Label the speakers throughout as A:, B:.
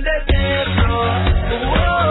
A: de templo. Whoa.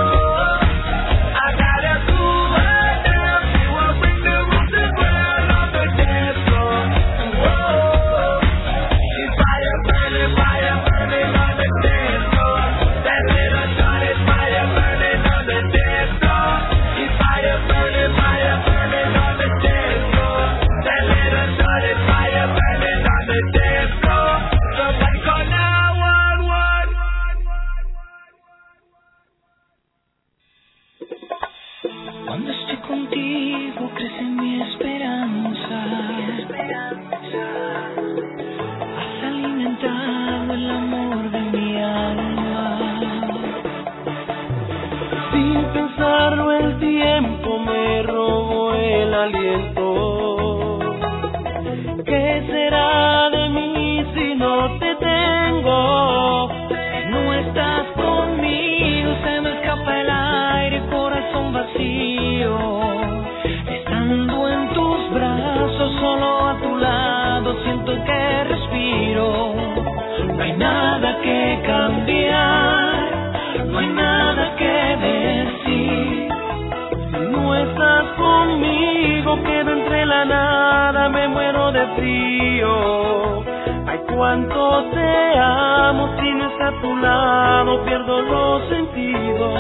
A: No
B: está a tu lado pierdo los sentidos.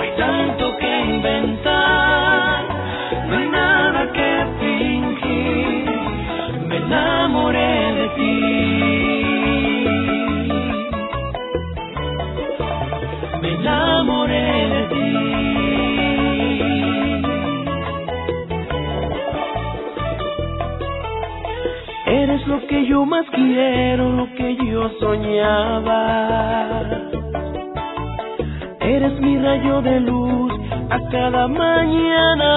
C: Hay tanto que inventar,
B: lo que yo más quiero, lo que yo soñaba. Eres mi rayo de luz a cada mañana.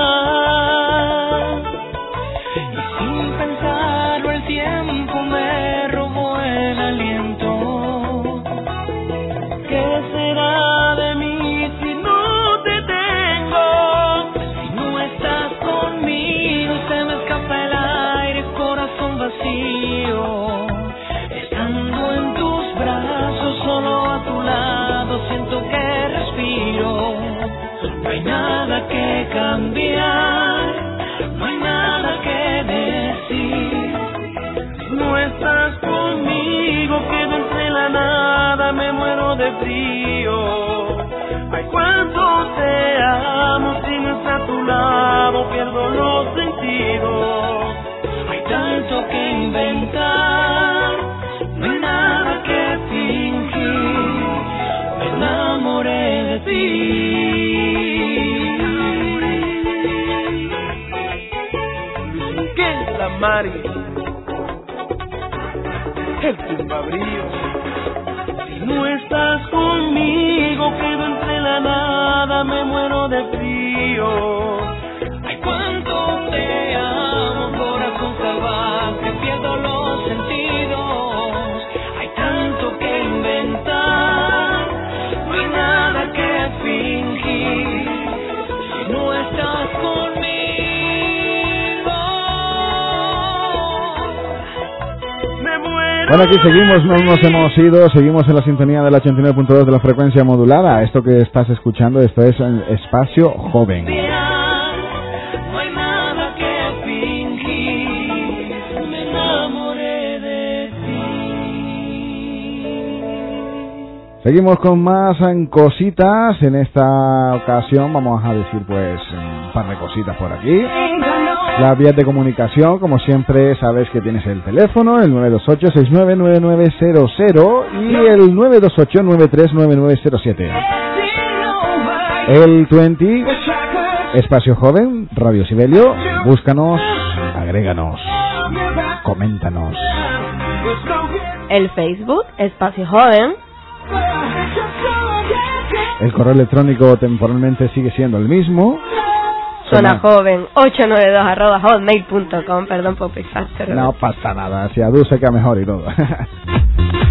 C: Conmigo,
B: quedo entre la nada, me muero de frío. Ay, cuánto te amo, si no está a tu lado, pierdo los sentidos.
C: Hay tanto que inventar, no hay nada que fingir. Me enamoré de ti.
B: ¿Qué es la Mari? Si no estás conmigo, quedo entre la nada, me muero de frío.
D: Bueno, aquí seguimos, no nos hemos ido, seguimos en la sintonía del 89.2 de la frecuencia modulada. Esto que estás escuchando, esto es en Espacio Joven. Seguimos con más en cositas. En esta ocasión vamos a decir pues un par de cositas por aquí. Las vías de comunicación, como siempre, sabes que tienes el teléfono, el 928-699900 y el 928-939907. El 20, Espacio Joven, Radio Sibelio, búscanos, agréganos, coméntanos.
E: El Facebook, Espacio Joven.
D: El correo electrónico temporalmente sigue siendo el mismo.
E: Zona Joven 892 arroba hotmail.com. Perdón por.
D: No pasa nada, si Adu se queda mejor y todo.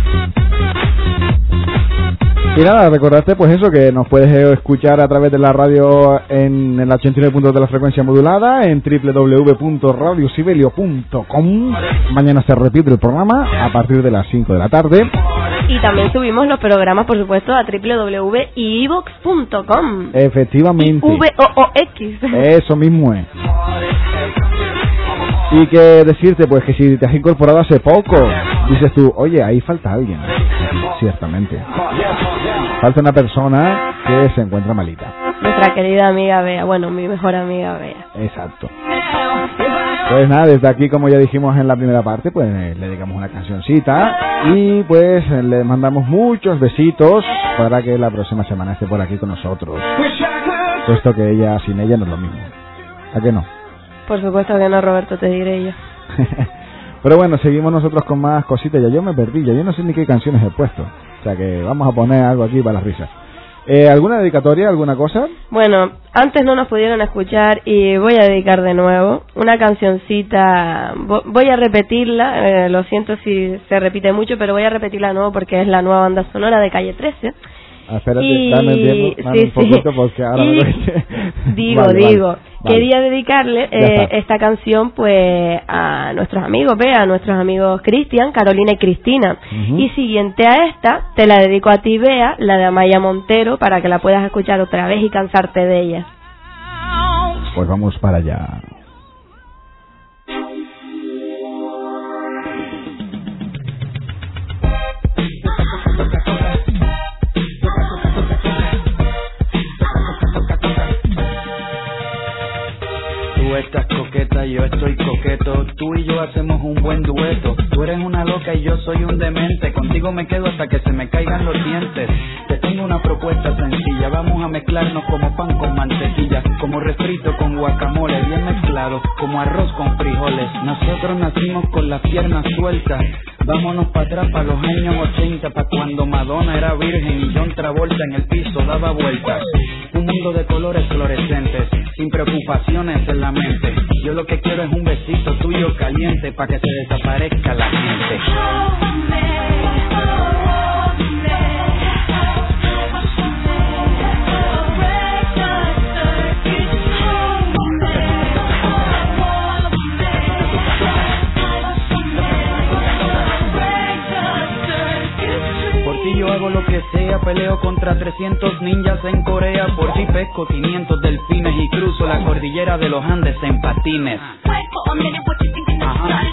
D: y nada, recordarte pues eso, que nos puedes eh, escuchar a través de la radio en el 89 de la frecuencia modulada, en www.radiosibelio.com. Mañana se repite el programa a partir de las 5 de la tarde.
E: Y también subimos los programas, por supuesto, a www.ivox.com.
D: Efectivamente.
E: V-O-O-X.
D: Eso mismo es. Y que decirte, pues que si te has incorporado hace poco, dices tú, oye, ahí falta alguien. Ciertamente. Falta una persona que se encuentra malita.
E: Nuestra querida amiga Bea. Bueno, mi mejor amiga Bea.
D: Exacto. Pues nada, desde aquí, como ya dijimos en la primera parte, pues le dedicamos una cancioncita y pues le mandamos muchos besitos para que la próxima semana esté por aquí con nosotros. Puesto que ella, sin ella no es lo mismo. ¿A qué no?
E: Por supuesto que no, Roberto, te diré yo.
D: Pero bueno, seguimos nosotros con más cositas. Ya yo me perdí, ya yo no sé ni qué canciones he puesto. O sea que vamos a poner algo aquí para las risas. Eh, ¿Alguna dedicatoria, alguna cosa?
E: Bueno, antes no nos pudieron escuchar y voy a dedicar de nuevo una cancioncita. Vo- Voy a repetirla, eh, lo siento si se repite mucho, pero voy a repetirla de nuevo porque es la nueva banda sonora de Calle 13.
D: Ah, espérate,
E: Y-
D: dame dame
E: sí,
D: un poquito
E: sí.
D: porque ahora
E: Y
D: me
E: digo,
D: Vale,
E: digo,
D: vale.
E: quería dedicarle eh, esta canción pues a nuestros amigos, ve, a nuestros amigos Cristian, Carolina y Cristina. Y siguiente a esta, te la dedico a ti, Bea, la de Amaya Montero, para que la puedas escuchar otra vez y cansarte de ella.
D: Pues vamos para allá.
F: tú estás con estoy coqueto. Tú y yo hacemos un buen dueto. Tú eres una loca y yo soy un demente. Contigo me quedo hasta que se me caigan los dientes. Te tengo una propuesta sencilla. Vamos a mezclarnos como pan con mantequilla, como refrito con guacamole, bien mezclado, como arroz con frijoles. Nosotros nacimos con las piernas sueltas. Vámonos para atrás, para los años 80, para cuando Madonna era virgen y John Travolta en el piso daba vueltas. Un mundo de colores fluorescentes, sin preocupaciones en la mente. Yo lo que quiero es un besito tuyo caliente para que se desaparezca la gente. Yo hago lo que sea, peleo contra 300 ninjas en Corea. Por ti pesco 500 delfines y cruzo la cordillera de los Andes en patines. Ajá.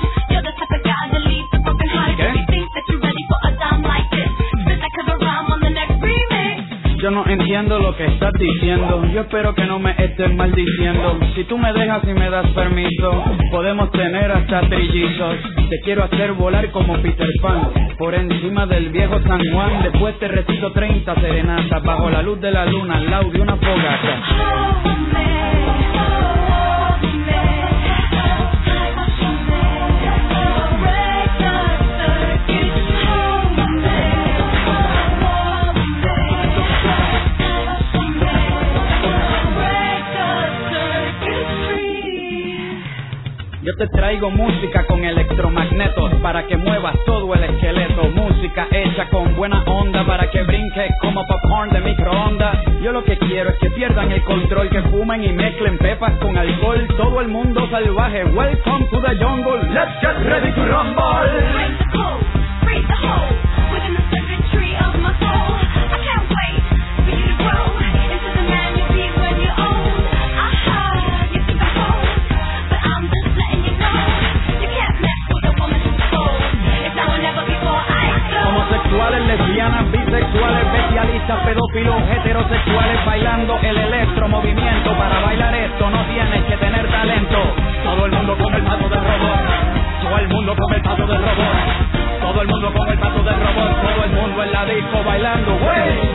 F: Yo no entiendo lo que estás diciendo. Yo espero que no me estés maldiciendo. Si tú me dejas y me das permiso, podemos tener hasta trillizos. Te quiero hacer volar como Peter Pan por encima del viejo San Juan. Después te recito 30 serenatas bajo la luz de la luna al lado de una fogata. Te traigo música con electromagnetos para que muevas todo el esqueleto. Música hecha con buena onda para que brinque como popcorn de microondas. Yo lo que quiero es que pierdan el control, que fumen y mezclen pepas con alcohol. Todo el mundo salvaje. Welcome to the jungle. Let's get ready to rumble. Homosexuales, bestialistas, pedófilos, heterosexuales bailando el electromovimiento. Para bailar esto no tienes que tener talento. Todo el mundo con el paso del robot. Todo el mundo con el paso del robot. Todo el mundo con el paso del robot. Todo el mundo en la disco bailando, güey.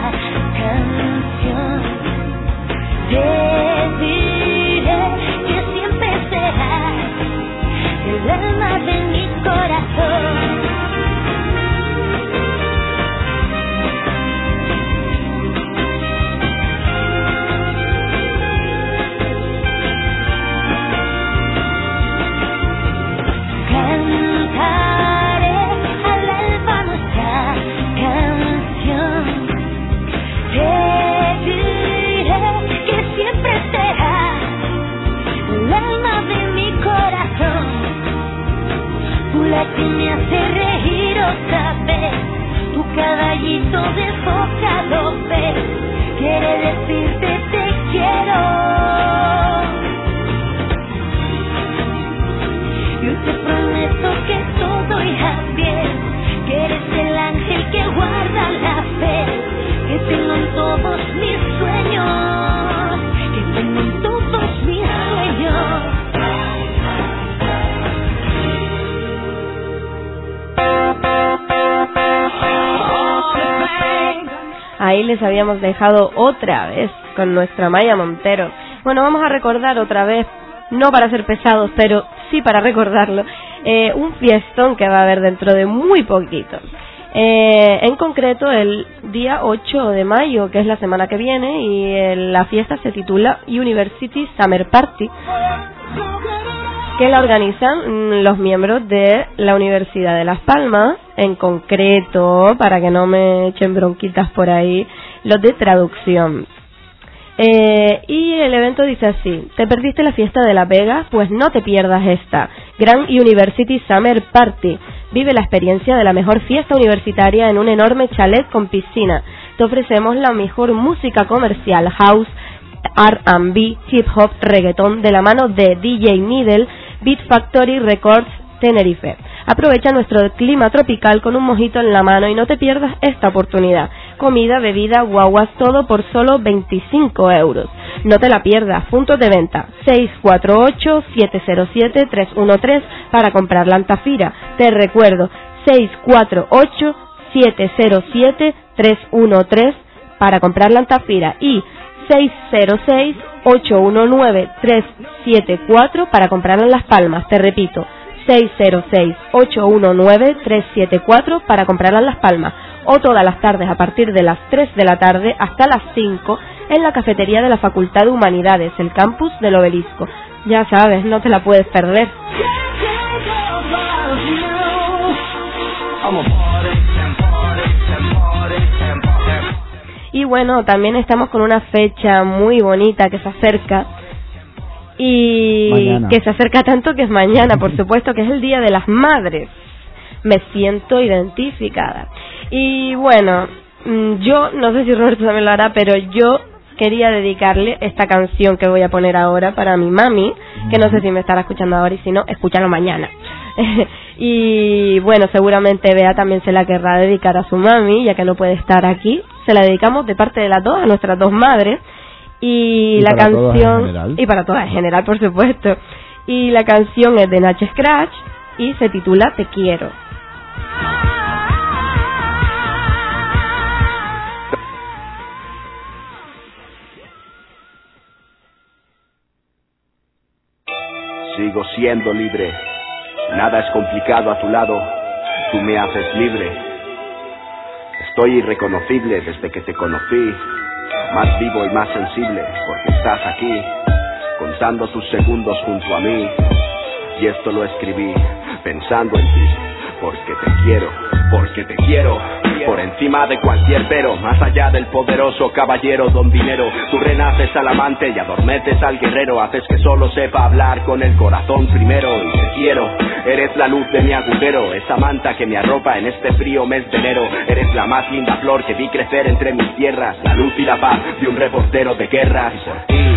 G: Nuestra
E: habíamos dejado otra vez con nuestra Maya Montero. Bueno, vamos a recordar otra vez, no para ser pesados, pero sí para recordarlo, eh, un fiestón que va a haber dentro de muy poquito. Eh, en concreto, el día 8 de mayo, que es la semana que viene, y eh, la fiesta se titula University Summer Party, que la organizan los miembros de la Universidad de Las Palmas, en concreto, para que no me echen bronquitas por ahí, los de traducción. Eh, y el evento dice así, ¿te perdiste la fiesta de La Vega? Pues no te pierdas esta. Grand University Summer Party. Vive la experiencia de la mejor fiesta universitaria en un enorme chalet con piscina. Te ofrecemos la mejor música comercial, house, R&B, hip hop, reggaeton, de la mano de DJ Needle, Beat Factory Records Tenerife. Aprovecha nuestro clima tropical con un mojito en la mano y no te pierdas esta oportunidad. Comida, bebida, guaguas, todo por solo 25 euros. No te la pierdas. Puntos de venta 648-707-313 para comprar la Antafira. Te recuerdo 648-707-313 para comprar la Antafira y 606-819-374 para comprarla en Las Palmas. Te repito 606-819-374 para comprarla en Las Palmas o todas las tardes a partir de las 3 de la tarde hasta las 5 en la cafetería de la Facultad de Humanidades, el campus del Obelisco. Ya sabes, no te la puedes perder. Bueno, también estamos con una fecha muy bonita que se acerca y
D: Mañana.
E: que se acerca tanto que es mañana, por supuesto, que es el Día de las Madres. Me siento identificada. Y bueno, mm, yo no sé si Roberto también lo hará, pero yo quería dedicarle esta canción que voy a poner ahora para mi mami, que no sé si me estará escuchando ahora y si no, escúchalo mañana. y bueno, seguramente Bea también se la querrá dedicar a su mami, ya que no puede estar aquí. Se la dedicamos de parte de las dos, a nuestras dos madres. Y,
D: Y
E: la
D: para todas en
E: canción
D: general.
E: y para todas en general por supuesto y la canción es de Nach Scratch y se titula Te quiero
H: Sigo siendo libre. Nada es complicado a tu lado. Tú me haces libre. Estoy irreconocible desde que te conocí. Más vivo y más sensible porque estás aquí. Contando tus segundos junto a mí. Y esto lo escribí pensando en ti. Porque te quiero, porque te quiero. Por encima de cualquier pero, más allá del poderoso caballero don dinero, tú renaces al amante y adormeces al guerrero, haces que solo sepa hablar con el corazón primero y te quiero. Eres la luz de mi agujero, esa manta que me arropa en este frío mes de enero. Eres la más linda flor que vi crecer entre mis tierras, la luz y la paz de un reportero de guerras.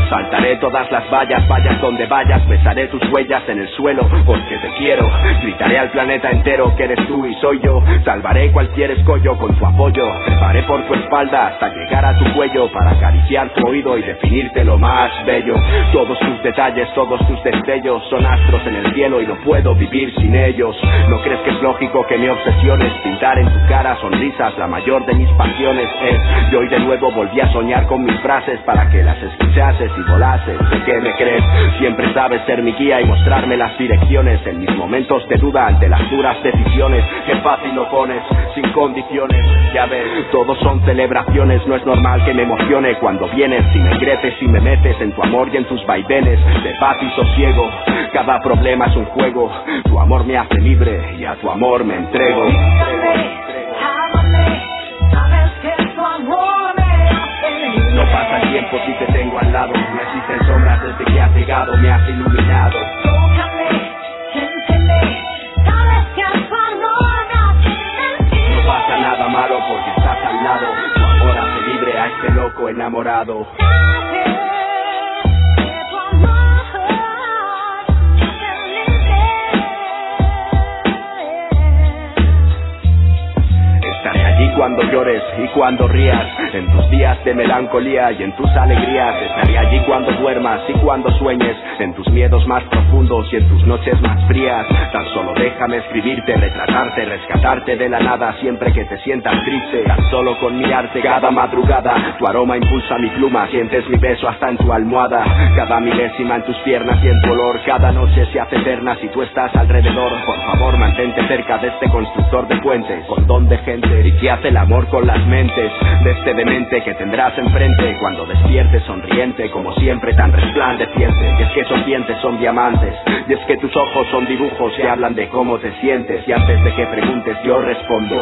H: Saltaré todas las vallas, vayas donde vayas, besaré tus huellas en el suelo, porque te quiero. Gritaré al planeta entero que eres tú y soy yo. Salvaré cualquier escollo con tu apoyo. Treparé por tu espalda hasta llegar a tu cuello para acariciar tu oído y definirte lo más bello. Todos tus detalles, todos tus destellos son astros en el cielo y no puedo vivir sin ellos. ¿No crees que es lógico que mi obsesión es pintar en tu cara sonrisas? La mayor de mis pasiones es. Y hoy de nuevo volví a soñar con mis frases para que las escuchases y volases. ¿De qué me crees? Siempre sabes ser mi guía y mostrarme las direcciones en mis momentos de duda ante las duras decisiones. Qué fácil lo pones, sin condiciones. Ya ves, todos son celebraciones. No es normal que me emocione cuando vienes y me creces y me metes en tu amor y en tus vaivenes de paz y sosiego. Cada problema es un juego. Tu amor me hace libre y a tu amor me entrego. No pasa el tiempo si te tengo al lado. No existen sombras desde que has llegado, me has iluminado. No pasa nada malo porque estás al lado. Tu amor hace libre a este loco enamorado. Cuando llores y cuando rías, en tus días de melancolía y en tus alegrías. Estaré allí cuando duermas y cuando sueñes, en tus miedos más profundos y en tus noches más frías. Tan solo déjame escribirte, retratarte, rescatarte de la nada siempre que te sientas triste. Tan solo con mirarte cada madrugada, tu aroma impulsa mi pluma, sientes mi beso hasta en tu almohada. Cada milésima en tus piernas y en tu olor, cada noche se hace eterna si tú estás alrededor. Por favor, mantente cerca de este constructor de puentes, con don de gente y el amor con las mentes de este demente que tendrás enfrente. Cuando despiertes sonriente como siempre tan resplandeciente. Y es que esos dientes son diamantes y es que tus ojos son dibujos y hablan de cómo te sientes. Y antes de que preguntes yo respondo.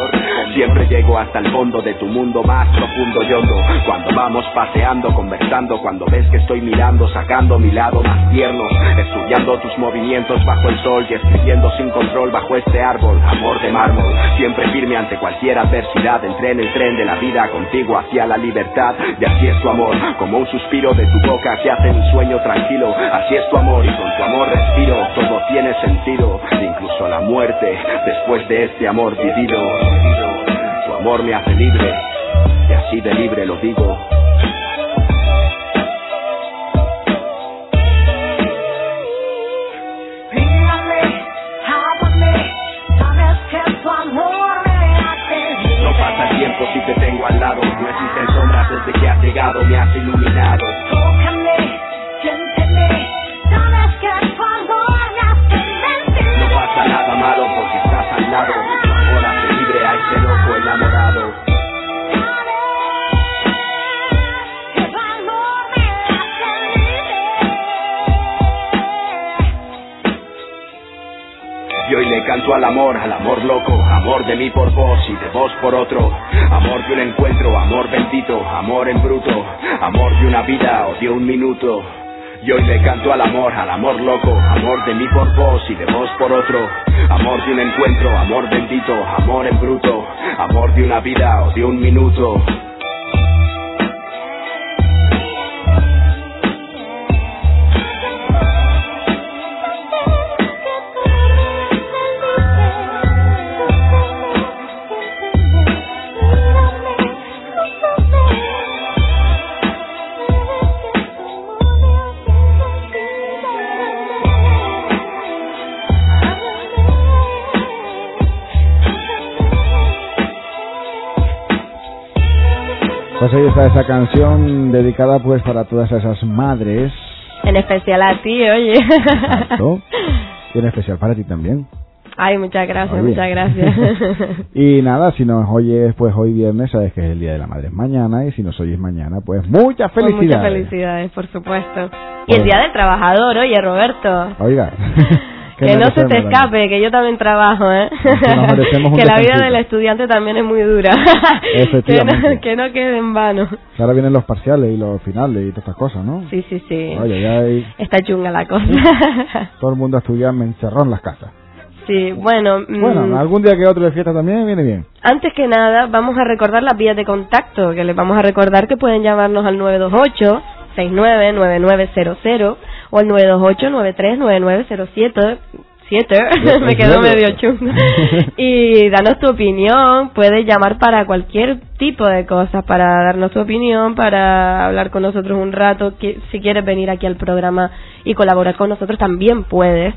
H: Siempre llego hasta el fondo de tu mundo más profundo y hondo cuando vamos paseando conversando cuando ves que estoy mirando sacando mi lado más tierno estudiando tus movimientos bajo el sol y escribiendo sin control bajo este árbol amor de mármol. Siempre firme ante cualquier adversidad entré en el tren de la vida contigo hacia la libertad. Y así es tu amor como un suspiro de tu boca que hace mi sueño tranquilo. Así es tu amor y con tu amor respiro. Todo tiene sentido incluso la muerte después de este amor vivido. Tu amor me hace libre y así de libre lo digo de mí por vos y de vos por otro, amor de un encuentro, amor bendito, amor en bruto, amor de una vida o de un minuto. Y hoy le canto al amor, al amor loco, amor de mí por vos y de vos por otro, amor de un encuentro, amor bendito, amor en bruto, amor de una vida o de un minuto.
D: Está esa canción dedicada pues para todas esas madres.
E: En especial a ti, oye.
D: Exacto. Y en especial para ti también.
E: Ay, muchas gracias,
D: Oye.
E: muchas gracias.
D: Y nada, si nos oyes pues hoy viernes, sabes que es el Día de la Madre mañana. Y si nos oyes mañana, pues muchas
E: Pues
D: felicidades.
E: muchas felicidades, por supuesto. Y el Día del Trabajador, oye, Roberto.
D: Oiga.
E: Que no se te escape, que yo también trabajo, ¿eh? que la vida del estudiante también es muy dura. que,
D: Efectivamente.
E: no, que no quede en vano.
D: Ahora vienen los parciales y los finales y todas estas cosas, ¿no?
E: Sí, sí, sí.
D: Oye, ya hay
E: Está chunga la cosa.
D: todo el mundo a estudiar, me encerró en las casas.
E: sí, bueno. mm,
D: Bueno, algún día que otro de fiesta también viene bien.
E: Antes que nada, vamos a recordar las vías de contacto, que les vamos a recordar que pueden llamarnos al 928 699900 o el 928-939907. Siete, me
D: nueve.
E: medio chungo. y danos tu opinión, puedes llamar para cualquier tipo de cosas, para darnos tu opinión, para hablar con nosotros un rato, que, si quieres venir aquí al programa y colaborar con nosotros también puedes.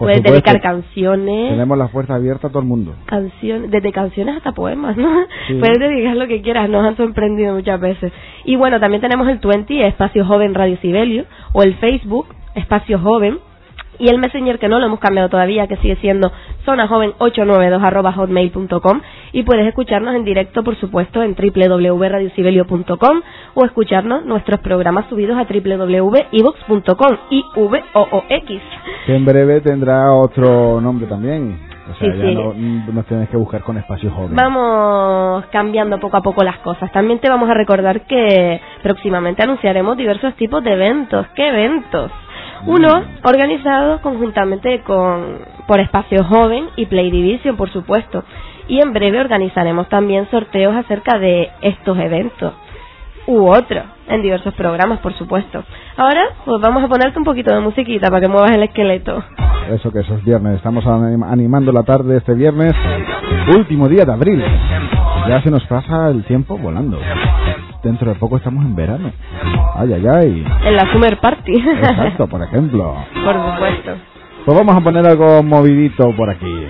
E: Puedes
D: supuesto.
E: dedicar canciones,
D: Tenemos la puerta abierta a todo el mundo.
E: canciones, desde canciones hasta poemas, ¿no?
D: Sí.
E: Puedes dedicar lo que quieras, nos han sorprendido muchas veces. Y bueno, también tenemos el 20, Espacio Joven Radio Sibelio, o el Facebook, Espacio Joven, y el Messenger que no lo hemos cambiado todavía, que sigue siendo zonajoven892 arroba hotmail.com y puedes escucharnos en directo, por supuesto, en www.radiosibelio.com o escucharnos nuestros programas subidos a www.ivox.com i v o o x
D: Que en breve tendrá otro nombre también. O sea,
E: Sí,
D: ya
E: sí.
D: no nos tienes que buscar con espacio joven.
E: Vamos cambiando poco a poco las cosas. También te vamos a recordar que próximamente anunciaremos diversos tipos de eventos. ¿Qué eventos? Uno organizado conjuntamente con por Espacio Joven y Play Division, por supuesto. Y en breve organizaremos también sorteos acerca de estos eventos u otros en diversos programas, por supuesto. Ahora, pues vamos a ponerte un poquito de musiquita para que muevas el esqueleto.
D: Eso que eso es viernes. Estamos anim- animando la tarde de este viernes, último día de abril. Ya se nos pasa el tiempo volando. Dentro de poco estamos en verano. Ay, ay, ay.
E: En la Summer Party.
D: Exacto, por ejemplo.
E: por supuesto.
D: Pues vamos a poner algo movidito por aquí.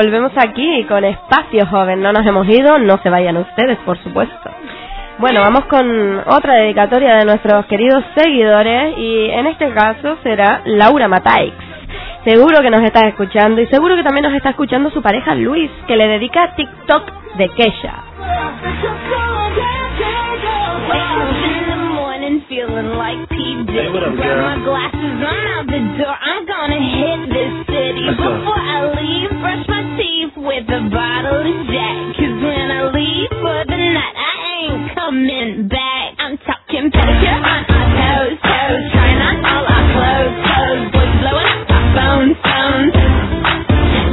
E: Volvemos aquí con Espacio Joven. No nos hemos ido, no se vayan ustedes, por supuesto. Bueno, vamos con otra dedicatoria de nuestros queridos seguidores y en este caso será Laura Mataix. Seguro que nos está escuchando y seguro que también nos está escuchando su pareja Luis, que le dedica TikTok de Kesha.
G: Feeling like P. Diddy. Grab my glasses, I'm out the door. I'm gonna hit this city. Before I leave, brush my teeth with a bottle of Jack. Cause when I leave for the night, I ain't coming back. I'm talking pedicure on our toes, toes. Trying on all our clothes, clothes. Boys blowing up our phones, phones.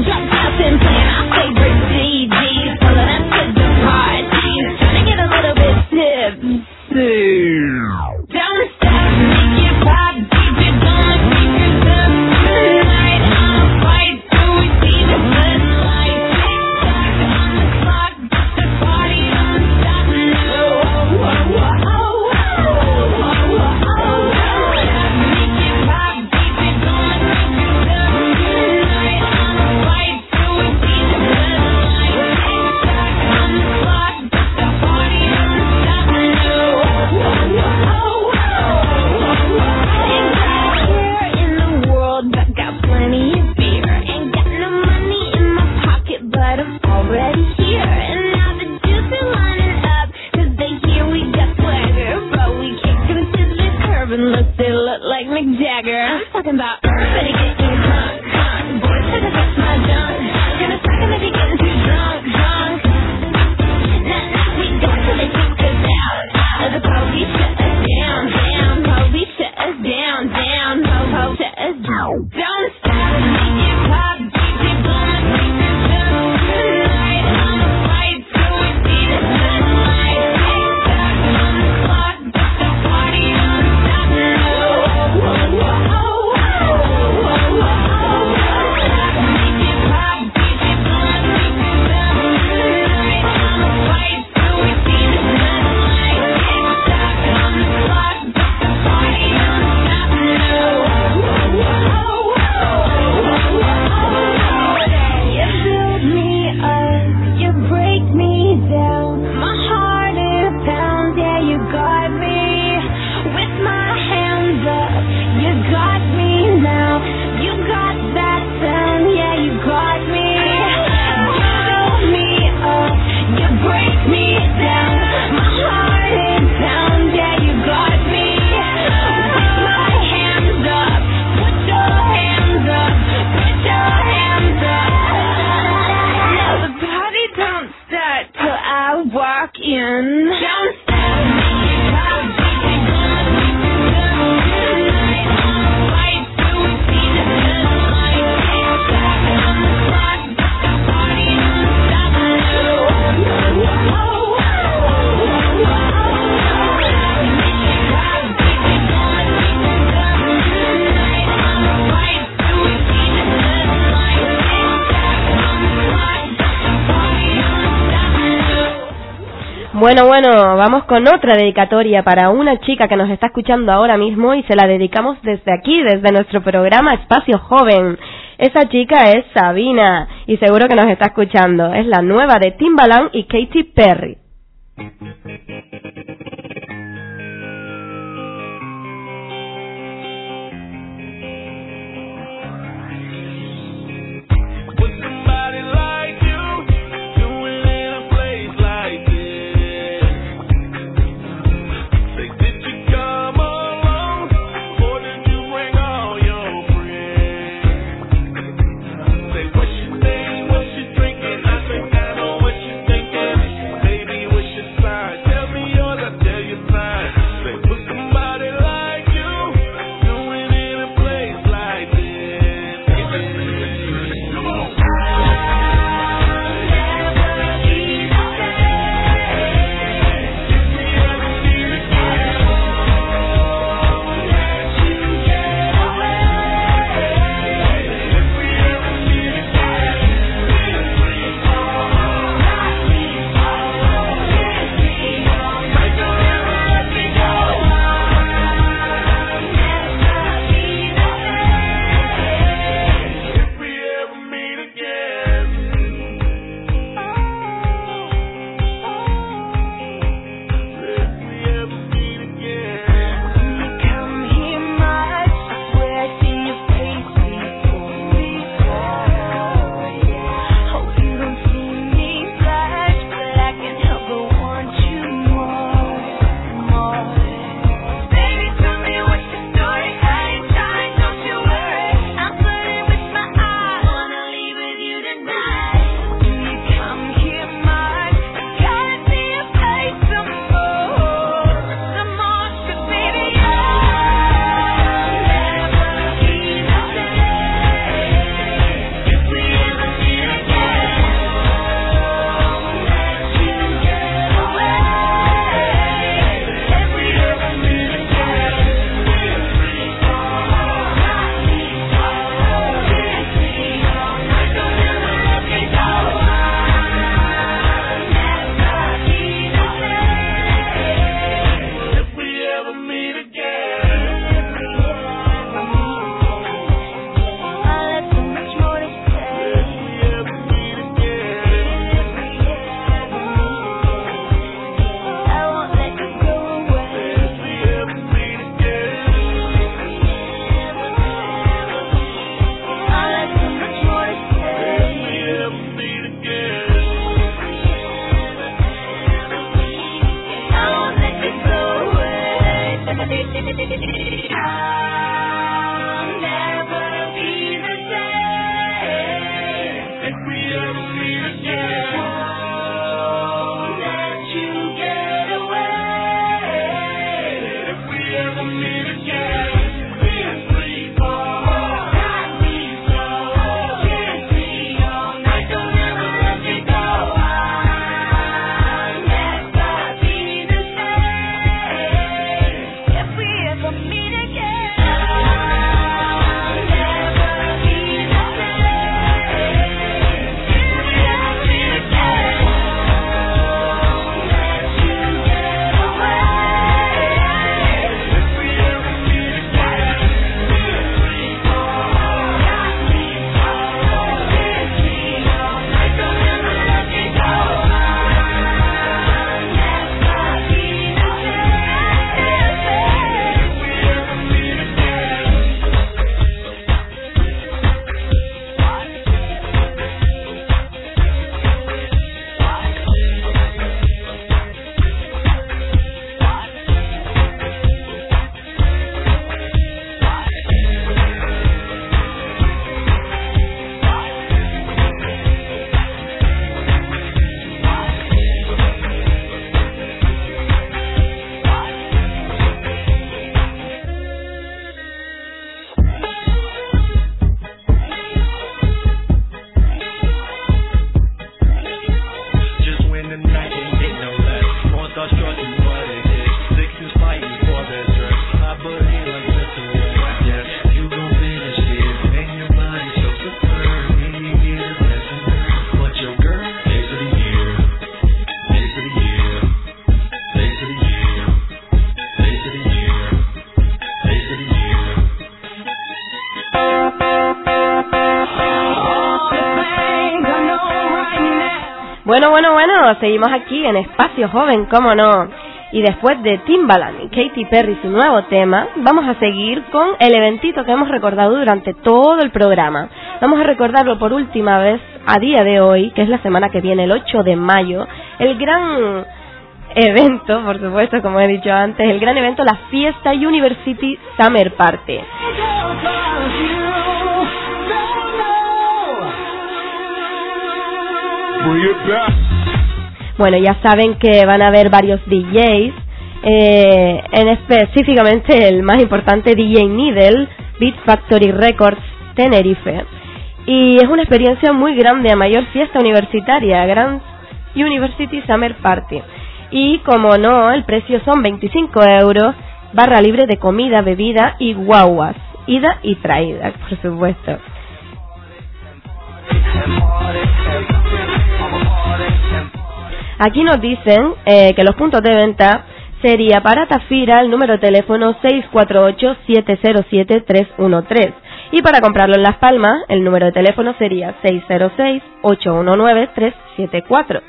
G: Dropped out and playing our favorite CDs. Pulling up to the parties. Trying to get a little bit tipsy.
E: Bueno, bueno, vamos con otra dedicatoria para una chica que nos está escuchando ahora mismo y se la dedicamos desde aquí, desde nuestro programa Espacio Joven. Esa chica es Sabina y seguro que nos está escuchando. Es la nueva de Timbaland y Katy Perry. Bueno, bueno, bueno, seguimos aquí en Espacio Joven, cómo no. Y después de Timbaland y Katy Perry su nuevo tema, vamos a seguir con el eventito que hemos recordado durante todo el programa. Vamos a recordarlo por última vez a día de hoy, que es la semana que viene, el 8 de mayo, el gran evento, por supuesto, como he dicho antes, el gran evento, la Fiesta University Summer Party. Bueno, ya saben que van a haber varios DJs, eh, en específicamente el más importante DJ Needle, Beat Factory Records Tenerife. Y es una experiencia muy grande, a mayor fiesta universitaria, Grand University Summer Party. Y como no, el precio son 25 euros, barra libre de comida, bebida y guaguas, ida y traída, por supuesto. Aquí nos dicen eh, que los puntos de venta sería para Tafira el número de teléfono 648-707-313 y para comprarlo en Las Palmas el número de teléfono sería 606-819-374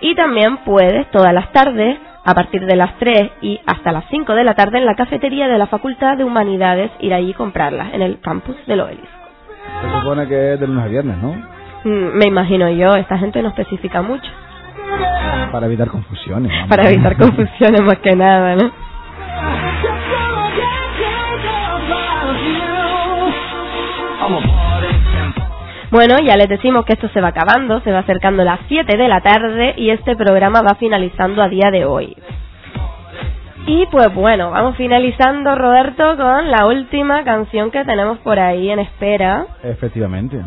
E: y también puedes todas las tardes a partir de las 3 y hasta las 5 de la tarde en la cafetería de la Facultad de Humanidades ir allí y comprarlas en el campus del Obelisco.
D: Se supone que es de lunes a viernes, ¿no?
E: Mm, me imagino yo, esta gente no especifica mucho.
D: Para evitar confusiones. vamos.
E: Para evitar confusiones más que nada, ¿no? Bueno, ya les decimos que esto se va acabando, se va acercando las 7 de la tarde y este programa va finalizando a día de hoy. Y pues bueno, vamos finalizando, Roberto, con la última canción que tenemos por ahí en espera.
D: Efectivamente.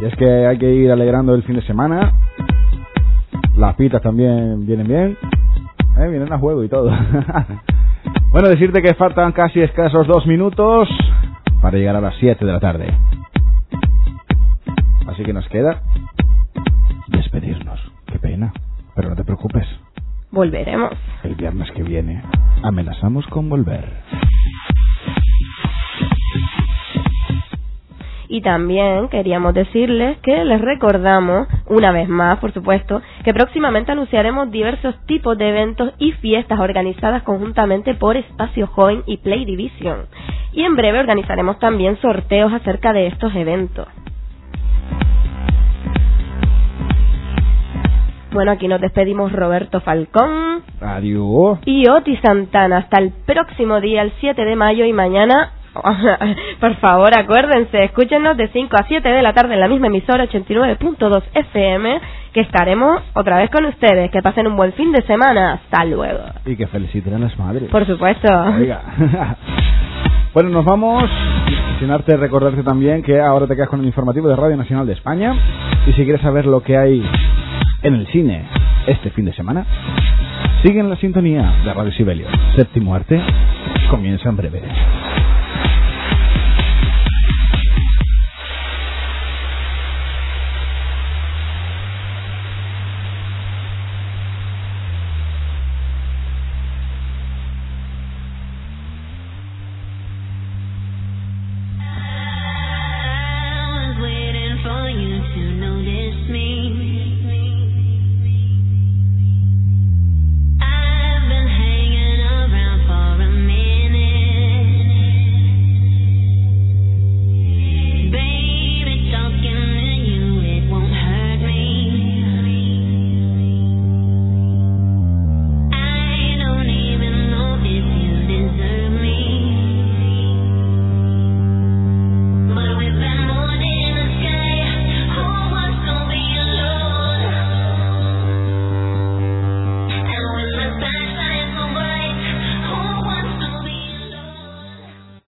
D: Y es que hay que ir alegrando el fin de semana. Las pitas también vienen bien. Eh, vienen a juego y todo. bueno, decirte que faltan casi escasos dos minutos para llegar a las 7 de la tarde. Así que nos queda despedirnos. Qué pena. Pero no te preocupes.
E: Volveremos.
D: El viernes que viene amenazamos con volver.
E: Y también queríamos decirles que les recordamos, una vez más, por supuesto, que próximamente anunciaremos diversos tipos de eventos y fiestas organizadas conjuntamente por Espacio Joven y Play Division. Y en breve organizaremos también sorteos acerca de estos eventos. Bueno, aquí nos despedimos Roberto Falcón
D: Adiós.
E: y Oti Santana. Hasta el próximo día, el 7 de mayo y mañana. Por favor, acuérdense, escúchenos de 5 a 7 de la tarde en la misma emisora 89.2 FM, que estaremos otra vez con ustedes. Que pasen un buen fin de semana. Hasta luego.
D: Y que feliciten a las madres.
E: Por supuesto.
D: Oiga. bueno, nos vamos. Sin arte recordarte también que ahora te quedas con el informativo de Radio Nacional de España. Y si quieres saber lo que hay en el cine este fin de semana, sigue en la sintonía de Radio Sibelio. Séptimo arte comienza en breve.